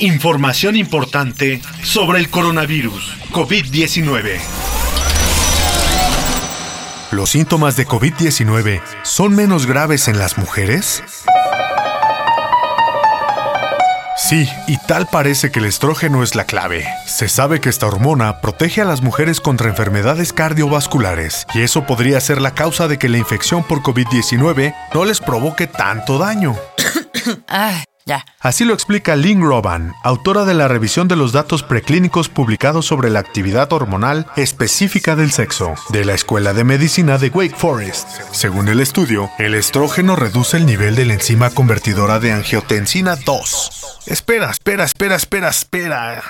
Información importante sobre el coronavirus COVID-19. ¿Los síntomas de COVID-19 son menos graves en las mujeres? Sí, y tal parece que el estrógeno es la clave. Se sabe que esta hormona protege a las mujeres contra enfermedades cardiovasculares, y eso podría ser la causa de que la infección por COVID-19 no les provoque tanto daño. Ay, Así lo explica Lynn Roban, autora de la revisión de los datos preclínicos publicados sobre la actividad hormonal específica del sexo, de la Escuela de Medicina de Wake Forest. Según el estudio, el estrógeno reduce el nivel de la enzima convertidora de angiotensina 2. Espera, espera, espera, espera, espera.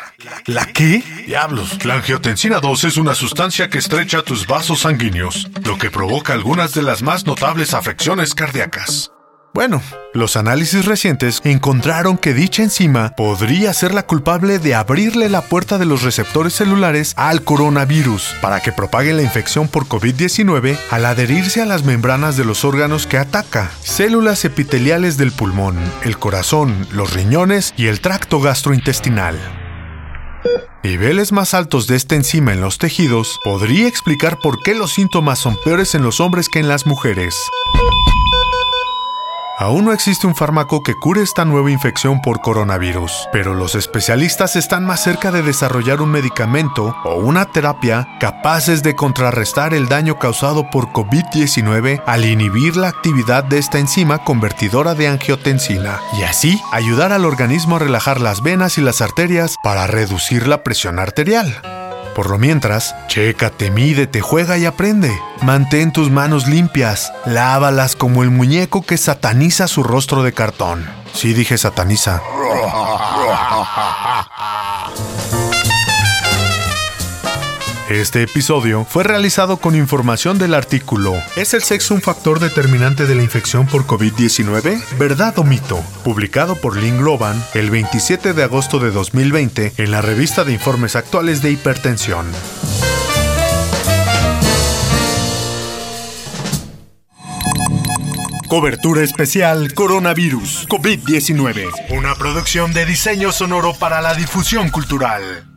¿La qué? Diablos. La angiotensina 2 es una sustancia que estrecha tus vasos sanguíneos, lo que provoca algunas de las más notables afecciones cardíacas. Bueno, los análisis recientes encontraron que dicha enzima podría ser la culpable de abrirle la puerta de los receptores celulares al coronavirus para que propague la infección por COVID-19 al adherirse a las membranas de los órganos que ataca, células epiteliales del pulmón, el corazón, los riñones y el tracto gastrointestinal. Niveles más altos de esta enzima en los tejidos podría explicar por qué los síntomas son peores en los hombres que en las mujeres. Aún no existe un fármaco que cure esta nueva infección por coronavirus, pero los especialistas están más cerca de desarrollar un medicamento o una terapia capaces de contrarrestar el daño causado por COVID-19 al inhibir la actividad de esta enzima convertidora de angiotensina y así ayudar al organismo a relajar las venas y las arterias para reducir la presión arterial. Por lo mientras, chécate, mídete, juega y aprende. Mantén tus manos limpias, lávalas como el muñeco que sataniza su rostro de cartón. Sí dije sataniza. Este episodio fue realizado con información del artículo ¿Es el sexo un factor determinante de la infección por COVID-19? ¿Verdad o mito? Publicado por Lynn Globan el 27 de agosto de 2020 en la revista de informes actuales de hipertensión. Cobertura especial Coronavirus COVID-19. Una producción de diseño sonoro para la difusión cultural.